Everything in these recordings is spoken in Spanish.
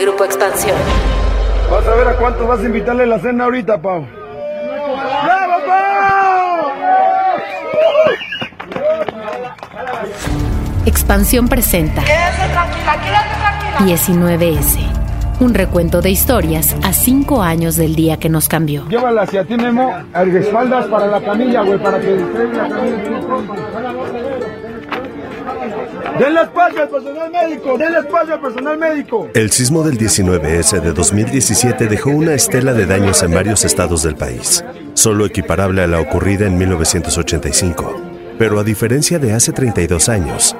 Grupo Expansión. Vas a ver a cuánto vas a invitarle la cena ahorita, Pau. ¡Bravo, Pau! Expansión presenta 19S. Un recuento de historias a cinco años del día que nos cambió. Llévala hacia ti, Memo, a espaldas para la camilla, güey, para que la camilla. ¡Denle espacio al personal médico! ¡Denle espacio al personal médico! El sismo del 19S de 2017 dejó una estela de daños en varios estados del país, solo equiparable a la ocurrida en 1985. Pero a diferencia de hace 32 años,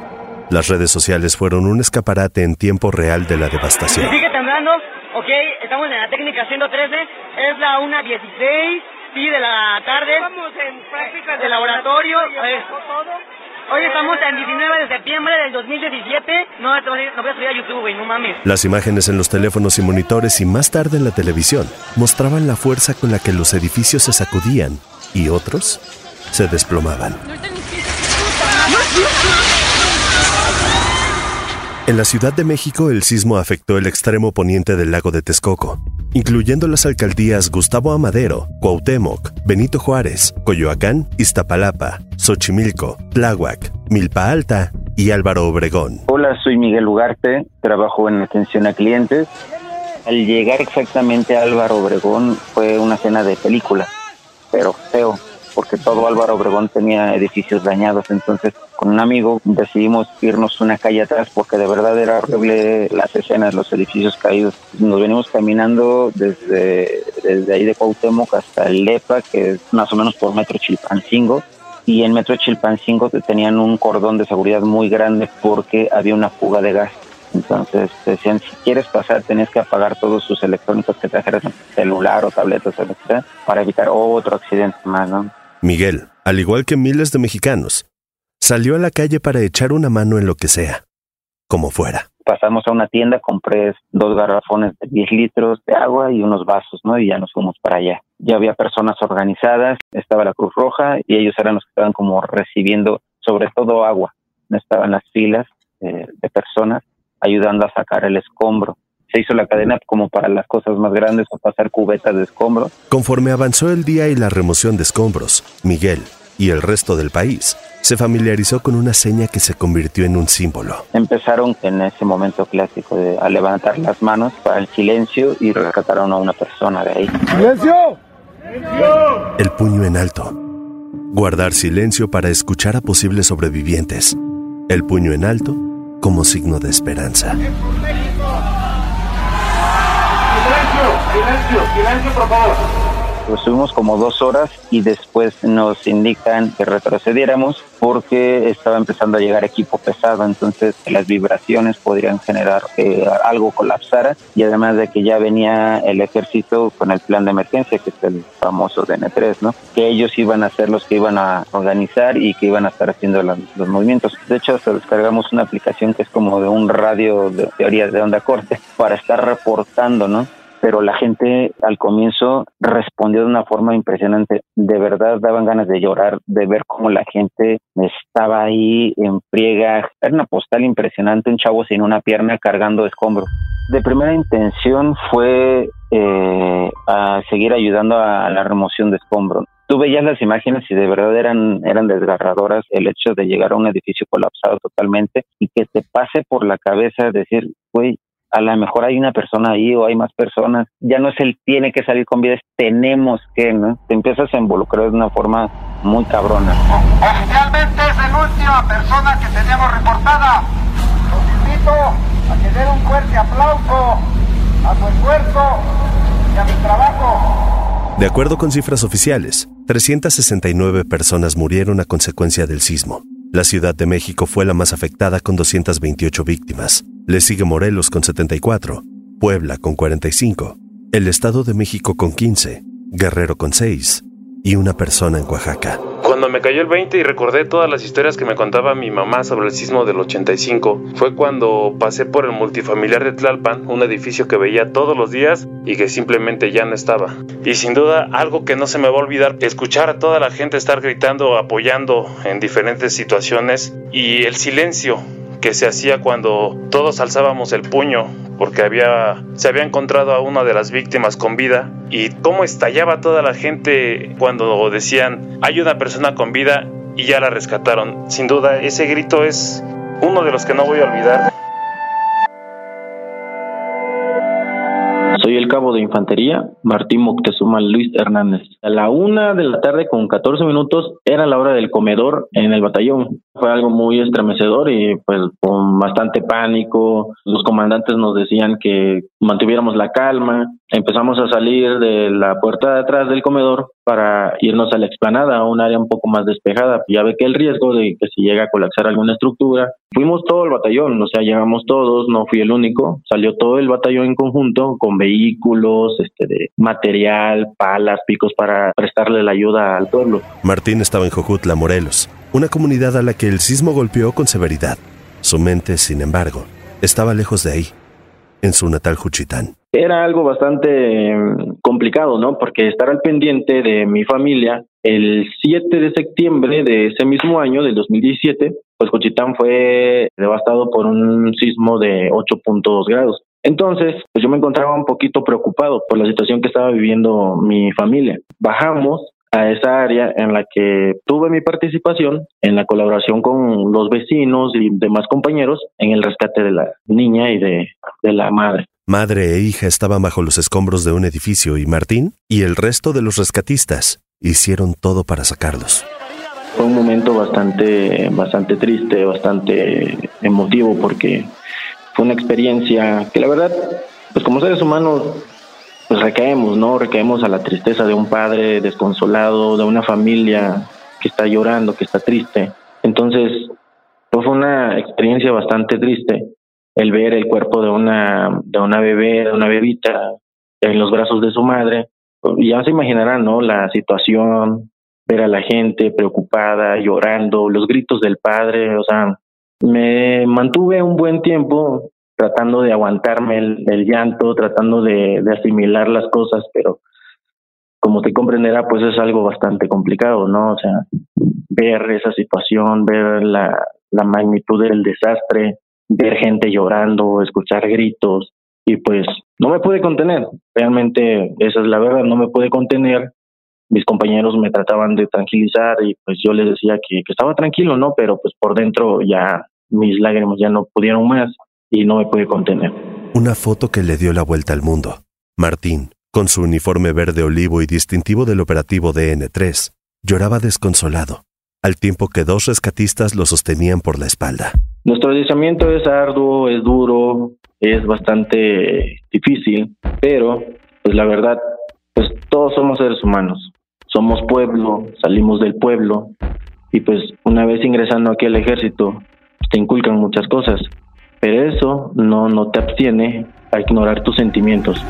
las redes sociales fueron un escaparate en tiempo real de la devastación. Sigue temblando, ok, estamos en la técnica 113, es la 1.16, sí, de la tarde. Estamos en prácticas de laboratorio. Hoy estamos en 19 de septiembre del 2017. No, voy a subir a YouTube, güey, no mames. Las imágenes en los teléfonos y monitores y más tarde en la televisión mostraban la fuerza con la que los edificios se sacudían y otros se desplomaban. En la Ciudad de México el sismo afectó el extremo poniente del lago de Texcoco, incluyendo las alcaldías Gustavo Amadero, Cuauhtémoc, Benito Juárez, Coyoacán, Iztapalapa, Xochimilco, Tláhuac, Milpa Alta y Álvaro Obregón. Hola, soy Miguel Ugarte, trabajo en atención a clientes. Al llegar exactamente a Álvaro Obregón fue una cena de película, pero feo, porque todo Álvaro Obregón tenía edificios dañados, entonces con un amigo decidimos irnos una calle atrás porque de verdad era horrible las escenas, los edificios caídos. Nos venimos caminando desde, desde ahí de Cuauhtémoc hasta el Lepa, que es más o menos por Metro Chilpancingo. Y en Metro Chilpancingo tenían un cordón de seguridad muy grande porque había una fuga de gas. Entonces decían, si quieres pasar, tenés que apagar todos sus electrónicos que trajeras, celular o tabletas, etc., para evitar otro accidente más, ¿no? Miguel, al igual que miles de mexicanos, Salió a la calle para echar una mano en lo que sea, como fuera. Pasamos a una tienda, compré dos garrafones de 10 litros de agua y unos vasos, ¿no? Y ya nos fuimos para allá. Ya había personas organizadas, estaba la Cruz Roja y ellos eran los que estaban como recibiendo sobre todo agua. Estaban las filas eh, de personas ayudando a sacar el escombro se hizo la cadena como para las cosas más grandes o pasar cubetas de escombro. Conforme avanzó el día y la remoción de escombros, Miguel y el resto del país se familiarizó con una seña que se convirtió en un símbolo. Empezaron en ese momento clásico de a levantar las manos para el silencio y rescataron a una persona de ahí. ¡Silencio! El puño en alto. Guardar silencio para escuchar a posibles sobrevivientes. El puño en alto como signo de esperanza. ¡Silencio! ¡Silencio! ¡Silencio, por favor! Estuvimos como dos horas y después nos indican que retrocediéramos porque estaba empezando a llegar equipo pesado, entonces las vibraciones podrían generar que algo colapsara y además de que ya venía el ejército con el plan de emergencia, que es el famoso DN3, ¿no? Que ellos iban a ser los que iban a organizar y que iban a estar haciendo los, movimientos. De hecho, hasta descargamos una aplicación que es como de un radio de teorías de onda corte para estar reportando, ¿no? Pero la gente al comienzo respondió de una forma impresionante. De verdad daban ganas de llorar, de ver cómo la gente estaba ahí en friega. Era una postal impresionante, un chavo sin una pierna cargando escombro. De primera intención fue eh, a seguir ayudando a la remoción de escombro. Tú veías las imágenes y de verdad eran, eran desgarradoras el hecho de llegar a un edificio colapsado totalmente y que te pase por la cabeza decir, güey, a lo mejor hay una persona ahí o hay más personas. Ya no es el tiene que salir con vida, es tenemos que, ¿no? Te empiezas a involucrar de una forma muy cabrona. Oficialmente es la última persona que teníamos reportada. Los invito a que den un fuerte aplauso a su esfuerzo y a mi trabajo. De acuerdo con cifras oficiales, 369 personas murieron a consecuencia del sismo. La Ciudad de México fue la más afectada con 228 víctimas. Le sigue Morelos con 74, Puebla con 45, el Estado de México con 15, Guerrero con 6 y una persona en Oaxaca. Cuando me cayó el 20 y recordé todas las historias que me contaba mi mamá sobre el sismo del 85, fue cuando pasé por el multifamiliar de Tlalpan, un edificio que veía todos los días y que simplemente ya no estaba. Y sin duda, algo que no se me va a olvidar, escuchar a toda la gente estar gritando, apoyando en diferentes situaciones y el silencio que se hacía cuando todos alzábamos el puño porque había, se había encontrado a una de las víctimas con vida y cómo estallaba toda la gente cuando decían hay una persona con vida y ya la rescataron. Sin duda, ese grito es uno de los que no voy a olvidar. Soy el cabo de infantería, Martín Moctezuma Luis Hernández. A la una de la tarde con 14 minutos era la hora del comedor en el batallón. Fue algo muy estremecedor y pues con bastante pánico. Los comandantes nos decían que mantuviéramos la calma. Empezamos a salir de la puerta de atrás del comedor para irnos a la explanada, a un área un poco más despejada. Ya ve que el riesgo de que si llega a colapsar alguna estructura. Fuimos todo el batallón, o sea, llegamos todos, no fui el único. Salió todo el batallón en conjunto con vehículos, este, de material, palas, picos para prestarle la ayuda al pueblo. Martín estaba en Jojutla, Morelos, una comunidad a la que el sismo golpeó con severidad. Su mente, sin embargo, estaba lejos de ahí, en su natal Juchitán. Era algo bastante mm, complicado, ¿no? Porque estar al pendiente de mi familia, el 7 de septiembre de ese mismo año, del 2017, pues Juchitán fue devastado por un sismo de 8.2 grados. Entonces, pues yo me encontraba un poquito preocupado por la situación que estaba viviendo mi familia. Bajamos a esa área en la que tuve mi participación en la colaboración con los vecinos y demás compañeros en el rescate de la niña y de, de la madre. Madre e hija estaban bajo los escombros de un edificio y Martín y el resto de los rescatistas hicieron todo para sacarlos. Fue un momento bastante, bastante triste, bastante emotivo porque una experiencia que la verdad, pues como seres humanos, pues recaemos, ¿no? Recaemos a la tristeza de un padre desconsolado, de una familia que está llorando, que está triste. Entonces, pues fue una experiencia bastante triste el ver el cuerpo de una, de una bebé, de una bebita en los brazos de su madre. Ya se imaginarán, ¿no? La situación, ver a la gente preocupada, llorando, los gritos del padre, o sea, me mantuve un buen tiempo tratando de aguantarme el, llanto, tratando de, asimilar las cosas, pero como te comprenderá, pues es algo bastante complicado, ¿no? O sea, ver esa situación, ver la, la magnitud del desastre, ver gente llorando, escuchar gritos, y pues no me pude contener, realmente esa es la verdad, no me pude contener, mis compañeros me trataban de tranquilizar y pues yo les decía que, que estaba tranquilo, ¿no? Pero pues por dentro ya mis lágrimas ya no pudieron más y no me pude contener. Una foto que le dio la vuelta al mundo. Martín, con su uniforme verde olivo y distintivo del operativo DN3, lloraba desconsolado, al tiempo que dos rescatistas lo sostenían por la espalda. Nuestro deslizamiento es arduo, es duro, es bastante difícil, pero pues la verdad, pues todos somos seres humanos. Somos pueblo, salimos del pueblo y pues una vez ingresando aquí al ejército te inculcan muchas cosas, pero eso no, no te abstiene a ignorar tus sentimientos.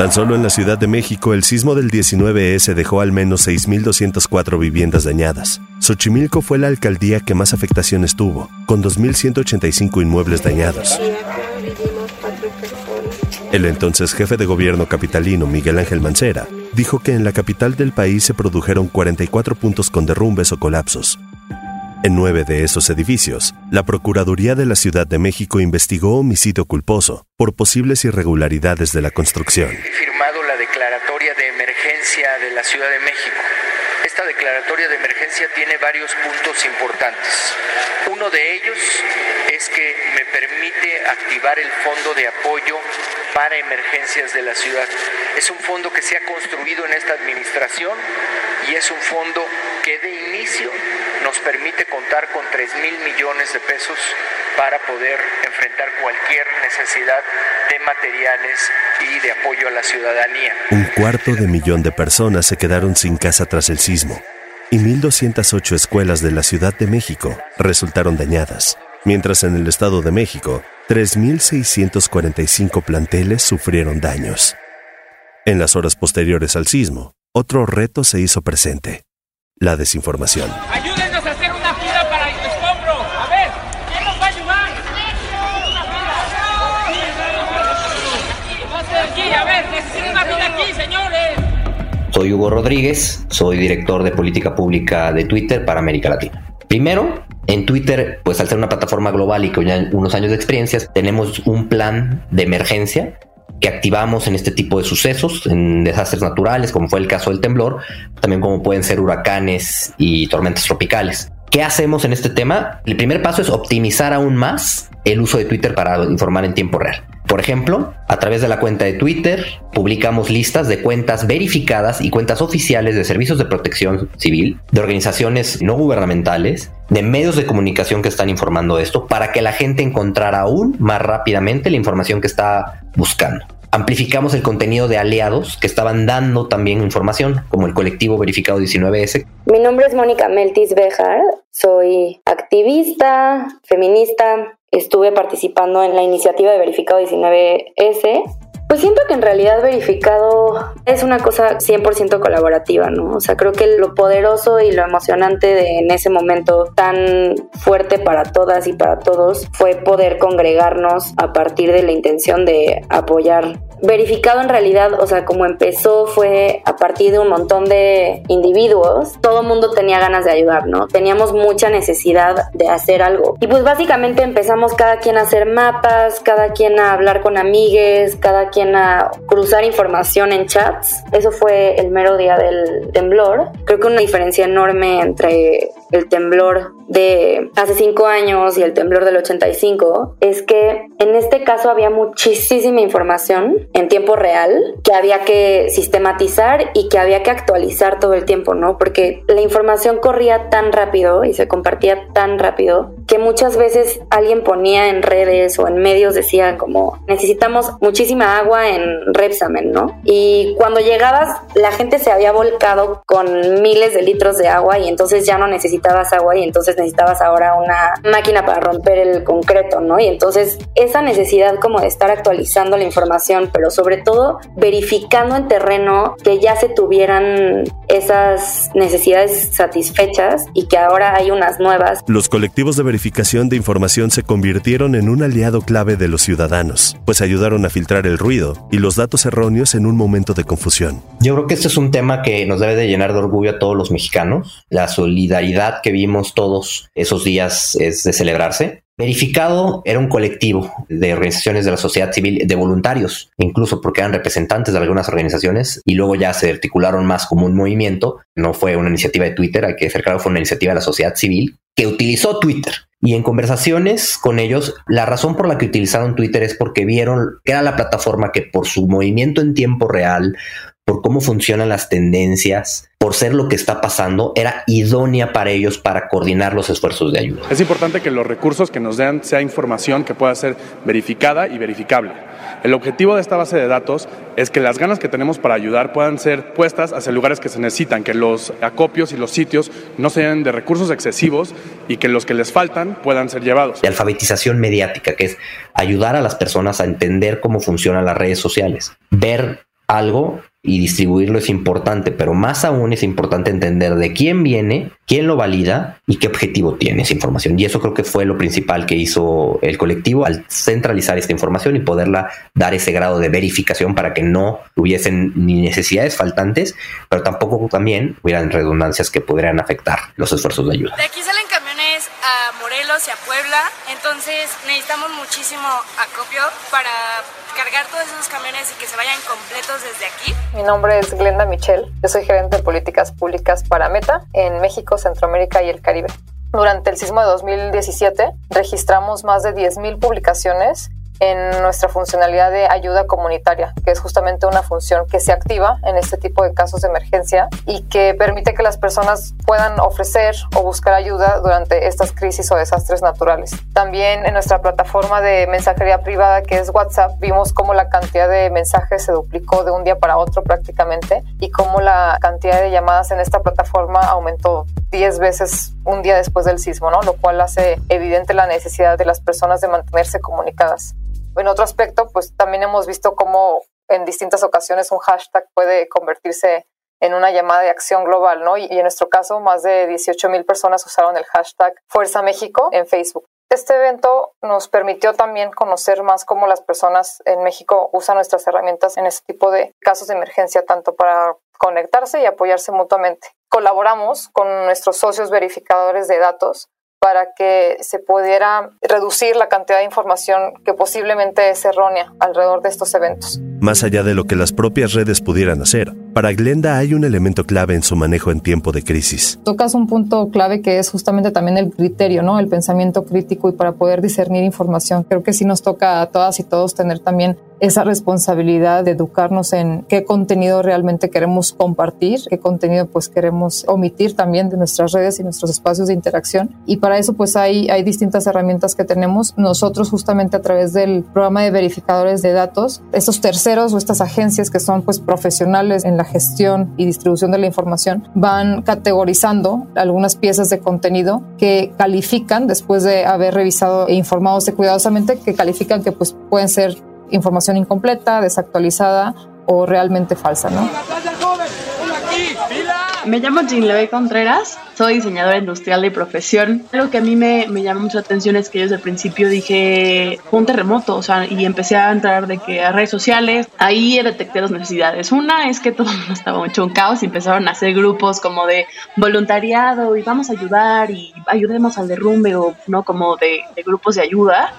Tan solo en la Ciudad de México, el sismo del 19S dejó al menos 6.204 viviendas dañadas. Xochimilco fue la alcaldía que más afectaciones tuvo, con 2.185 inmuebles dañados. El entonces jefe de gobierno capitalino Miguel Ángel Mancera dijo que en la capital del país se produjeron 44 puntos con derrumbes o colapsos. En nueve de esos edificios, la Procuraduría de la Ciudad de México investigó homicidio culposo por posibles irregularidades de la construcción. He firmado la declaratoria de emergencia de la Ciudad de México. Esta declaratoria de emergencia tiene varios puntos importantes. Uno de ellos es que me permite activar el fondo de apoyo para emergencias de la ciudad. Es un fondo que se ha construido en esta administración y es un fondo que de inicio nos permite contar con 3 mil millones de pesos para poder enfrentar cualquier necesidad de materiales y de apoyo a la ciudadanía. Un cuarto de millón de personas se quedaron sin casa tras el sismo y 1.208 escuelas de la Ciudad de México resultaron dañadas, mientras en el Estado de México 3.645 planteles sufrieron daños. En las horas posteriores al sismo, otro reto se hizo presente, la desinformación. ¡Ayúdenos a hacer una fila para el escombro! ¡A ver! ¿Quién nos va ayudar? A ver, aquí, señores. Soy Hugo Rodríguez, soy director de política pública de Twitter para América Latina. Primero, en Twitter, pues al ser una plataforma global y con unos años de experiencias, tenemos un plan de emergencia que activamos en este tipo de sucesos, en desastres naturales, como fue el caso del temblor, también como pueden ser huracanes y tormentas tropicales. ¿Qué hacemos en este tema? El primer paso es optimizar aún más el uso de Twitter para informar en tiempo real. Por ejemplo, a través de la cuenta de Twitter publicamos listas de cuentas verificadas y cuentas oficiales de servicios de protección civil, de organizaciones no gubernamentales, de medios de comunicación que están informando esto para que la gente encontrara aún más rápidamente la información que está buscando. Amplificamos el contenido de aliados que estaban dando también información, como el colectivo Verificado 19S. Mi nombre es Mónica Meltis Bejar, soy activista, feminista, estuve participando en la iniciativa de Verificado 19S pues siento que en realidad verificado es una cosa 100% colaborativa, ¿no? O sea, creo que lo poderoso y lo emocionante de en ese momento tan fuerte para todas y para todos fue poder congregarnos a partir de la intención de apoyar verificado en realidad, o sea, como empezó fue a partir de un montón de individuos, todo mundo tenía ganas de ayudar, ¿no? Teníamos mucha necesidad de hacer algo. Y pues básicamente empezamos cada quien a hacer mapas, cada quien a hablar con amigues, cada quien a cruzar información en chats. Eso fue el mero día del temblor. Creo que una diferencia enorme entre el temblor de hace cinco años y el temblor del 85 es que en este caso había muchísima información en tiempo real que había que sistematizar y que había que actualizar todo el tiempo, ¿no? Porque la información corría tan rápido y se compartía tan rápido que muchas veces alguien ponía en redes o en medios decía como necesitamos muchísima agua en Repsamen, ¿no? Y cuando llegabas la gente se había volcado con miles de litros de agua y entonces ya no necesitabas agua y entonces necesitabas ahora una máquina para romper el concreto, ¿no? Y entonces esa necesidad como de estar actualizando la información, pero sobre todo verificando en terreno que ya se tuvieran esas necesidades satisfechas y que ahora hay unas nuevas. Los colectivos de verificación de información se convirtieron en un aliado clave de los ciudadanos, pues ayudaron a filtrar el ruido y los datos erróneos en un momento de confusión. Yo creo que este es un tema que nos debe de llenar de orgullo a todos los mexicanos. La solidaridad que vimos todos esos días es de celebrarse. Verificado era un colectivo de organizaciones de la sociedad civil, de voluntarios, incluso porque eran representantes de algunas organizaciones y luego ya se articularon más como un movimiento. No fue una iniciativa de Twitter, hay que ser claro, fue una iniciativa de la sociedad civil que utilizó Twitter. Y en conversaciones con ellos, la razón por la que utilizaron Twitter es porque vieron que era la plataforma que por su movimiento en tiempo real, por cómo funcionan las tendencias, por ser lo que está pasando, era idónea para ellos para coordinar los esfuerzos de ayuda. Es importante que los recursos que nos den sea información que pueda ser verificada y verificable. El objetivo de esta base de datos es que las ganas que tenemos para ayudar puedan ser puestas hacia lugares que se necesitan, que los acopios y los sitios no sean de recursos excesivos y que los que les faltan puedan ser llevados. De alfabetización mediática, que es ayudar a las personas a entender cómo funcionan las redes sociales, ver algo y distribuirlo es importante, pero más aún es importante entender de quién viene, quién lo valida y qué objetivo tiene esa información. Y eso creo que fue lo principal que hizo el colectivo al centralizar esta información y poderla dar ese grado de verificación para que no hubiesen ni necesidades faltantes, pero tampoco también hubieran redundancias que podrían afectar los esfuerzos de ayuda. Aquí camiones a Morelos y a Puebla, entonces necesitamos muchísimo acopio para cargar todos esos camiones y que se vayan completos desde aquí. Mi nombre es Glenda Michel, yo soy gerente de políticas públicas para Meta en México, Centroamérica y el Caribe. Durante el sismo de 2017 registramos más de 10.000 publicaciones en nuestra funcionalidad de ayuda comunitaria, que es justamente una función que se activa en este tipo de casos de emergencia y que permite que las personas puedan ofrecer o buscar ayuda durante estas crisis o desastres naturales. También en nuestra plataforma de mensajería privada, que es WhatsApp, vimos cómo la cantidad de mensajes se duplicó de un día para otro prácticamente y cómo la cantidad de llamadas en esta plataforma aumentó 10 veces un día después del sismo, ¿no? lo cual hace evidente la necesidad de las personas de mantenerse comunicadas. En otro aspecto, pues también hemos visto cómo en distintas ocasiones un hashtag puede convertirse en una llamada de acción global, ¿no? Y, en nuestro caso, más de 18 mil personas usaron el hashtag Fuerza México en Facebook. Este evento nos permitió también conocer más cómo las personas en México usan nuestras herramientas en este tipo de casos de emergencia, tanto para conectarse y apoyarse mutuamente. Colaboramos con nuestros socios verificadores de datos para que se pudiera reducir la cantidad de información que posiblemente es errónea alrededor de estos eventos. Más allá de lo que las propias redes pudieran hacer, para Glenda hay un elemento clave en su manejo en tiempo de crisis. Tocas un punto clave que es justamente también el criterio, ¿no? El pensamiento crítico y para poder discernir información. Creo que sí nos toca a todas y todos tener también esa responsabilidad de educarnos en qué contenido realmente queremos compartir, qué contenido pues queremos omitir también de nuestras redes y nuestros espacios de interacción. Y para eso pues hay, hay distintas herramientas que tenemos. Nosotros justamente a través del programa de verificadores de datos, estos terceros o estas agencias que son pues profesionales en la gestión y distribución de la información van categorizando algunas piezas de contenido que califican después de haber revisado e informado cuidadosamente que califican que pues pueden ser información incompleta, desactualizada o realmente falsa, ¿no? Me llamo Jean Contreras, soy diseñadora industrial de profesión. Algo que a mí me, me llama mucho la atención es que yo desde el principio dije, fue un terremoto, o sea, y empecé a entrar de que a redes sociales, ahí detecté dos necesidades. Una es que todo estaba hecho un caos y empezaron a hacer grupos como de voluntariado y vamos a ayudar y ayudemos al derrumbe o, ¿no? Como de grupos de ayuda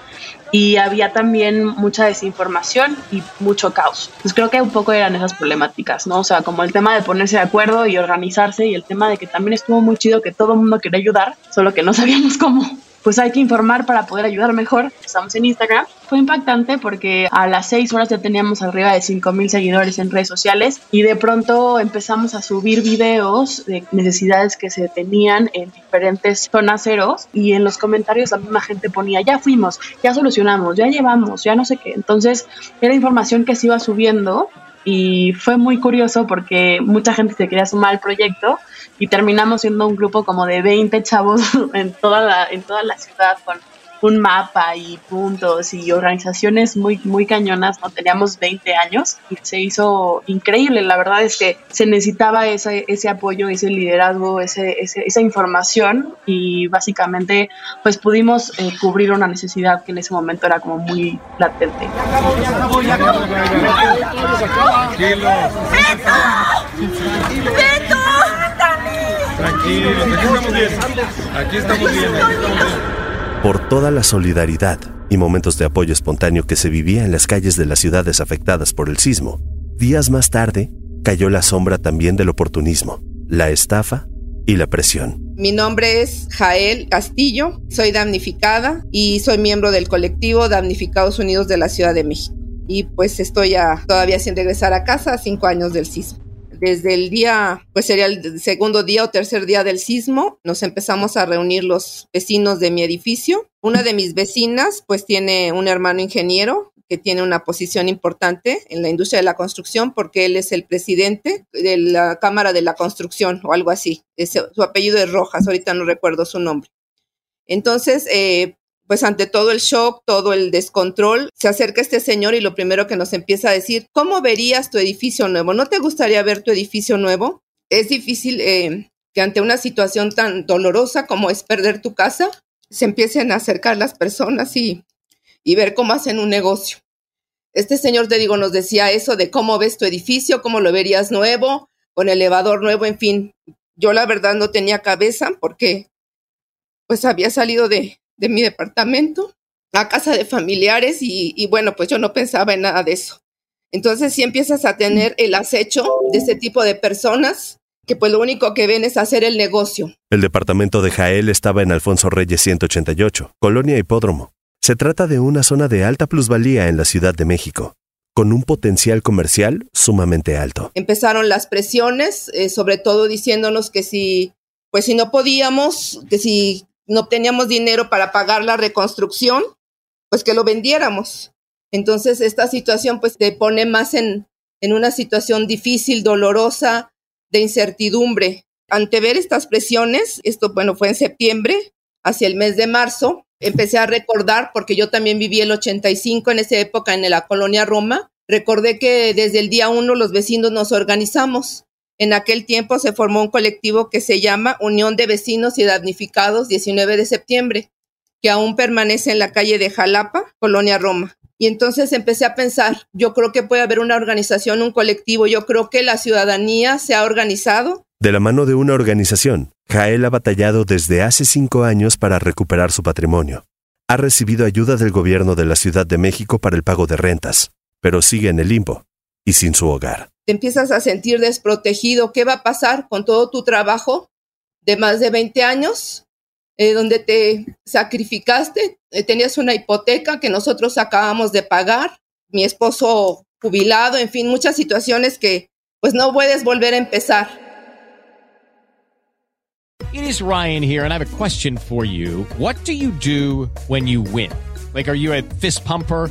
y había también mucha desinformación y mucho caos. Pues creo que un poco eran esas problemáticas, ¿no? O sea, como el tema de ponerse de acuerdo y organizarse y el tema de que también estuvo muy chido que todo el mundo quería ayudar, solo que no sabíamos cómo pues hay que informar para poder ayudar mejor. Estamos en Instagram. Fue impactante porque a las 6 horas ya teníamos arriba de 5.000 seguidores en redes sociales y de pronto empezamos a subir videos de necesidades que se tenían en diferentes zonas ceros y en los comentarios la misma gente ponía, ya fuimos, ya solucionamos, ya llevamos, ya no sé qué. Entonces era información que se iba subiendo y fue muy curioso porque mucha gente se quería sumar al proyecto y terminamos siendo un grupo como de 20 chavos en toda la, en toda la ciudad con un mapa y puntos y organizaciones muy, muy cañonas, ¿no? Teníamos 20 años y se hizo increíble. La verdad es que se necesitaba ese, ese apoyo, ese liderazgo, ese, esa información y básicamente pues pudimos eh, cubrir una necesidad que en ese momento era como muy latente. Tranquilo, aquí estamos bien. Aquí estamos bien. Por toda la solidaridad y momentos de apoyo espontáneo que se vivía en las calles de las ciudades afectadas por el sismo, días más tarde cayó la sombra también del oportunismo, la estafa y la presión. Mi nombre es Jael Castillo, soy damnificada y soy miembro del colectivo Damnificados Unidos de la Ciudad de México. Y pues estoy todavía sin regresar a casa a cinco años del sismo desde el día, pues sería el segundo día o tercer día del sismo, nos empezamos a reunir los vecinos de mi edificio. Una de mis vecinas, pues tiene un hermano ingeniero que tiene una posición importante en la industria de la construcción porque él es el presidente de la Cámara de la Construcción o algo así. su apellido es Rojas, ahorita no recuerdo su nombre. Entonces, eh, pues ante todo el shock, todo el descontrol, se acerca este señor y lo primero que nos empieza a decir, ¿cómo verías tu edificio nuevo? ¿No te gustaría ver tu edificio nuevo? Es difícil eh, que ante una situación tan dolorosa como es perder tu casa, se empiecen a acercar las personas y, y ver cómo hacen un negocio. Este señor, te digo, nos decía eso de cómo ves tu edificio, cómo lo verías nuevo, con elevador nuevo, en fin. Yo la verdad no tenía cabeza porque pues había salido de, de mi departamento a casa de familiares y, bueno, pues yo no pensaba en nada de eso. Entonces si empiezas a tener el acecho de ese tipo de personas que pues lo único que ven es hacer el negocio. El departamento de Jael estaba en Alfonso Reyes 188, Colonia Hipódromo. Se trata de una zona de alta plusvalía en la Ciudad de México, con un potencial comercial sumamente alto. Empezaron las presiones, eh, sobre todo diciéndonos que si, pues si no podíamos, que si no teníamos dinero para pagar la reconstrucción, pues que lo vendiéramos. Entonces esta situación pues te pone más en, en una situación difícil, dolorosa, de incertidumbre. Ante ver estas presiones, esto bueno fue en septiembre, hacia el mes de marzo, empecé a recordar, porque yo también viví el 85 en esa época en la colonia Roma, recordé que desde el día uno los vecinos nos organizamos en aquel tiempo se formó un colectivo que se llama Unión de Vecinos y Damnificados 19 de septiembre, que aún permanece en la calle de Jalapa, Colonia Roma. Y entonces empecé a pensar, yo creo que puede haber una organización, un colectivo, yo creo que la ciudadanía se ha organizado. De la mano de una organización, Jael ha batallado desde hace cinco años para recuperar su patrimonio. Ha recibido ayuda del gobierno de la Ciudad de México para el pago de rentas, pero sigue en el limbo y sin su hogar. Te empiezas a sentir desprotegido. ¿Qué va a pasar con todo tu trabajo de más de 20 años? Eh, donde te sacrificaste, eh, tenías una hipoteca que nosotros acabamos de pagar, mi esposo jubilado, en fin, muchas situaciones que pues no puedes volver a empezar. It is Ryan here and I have a question for you. What do you do when you win? Like are you a fist pumper?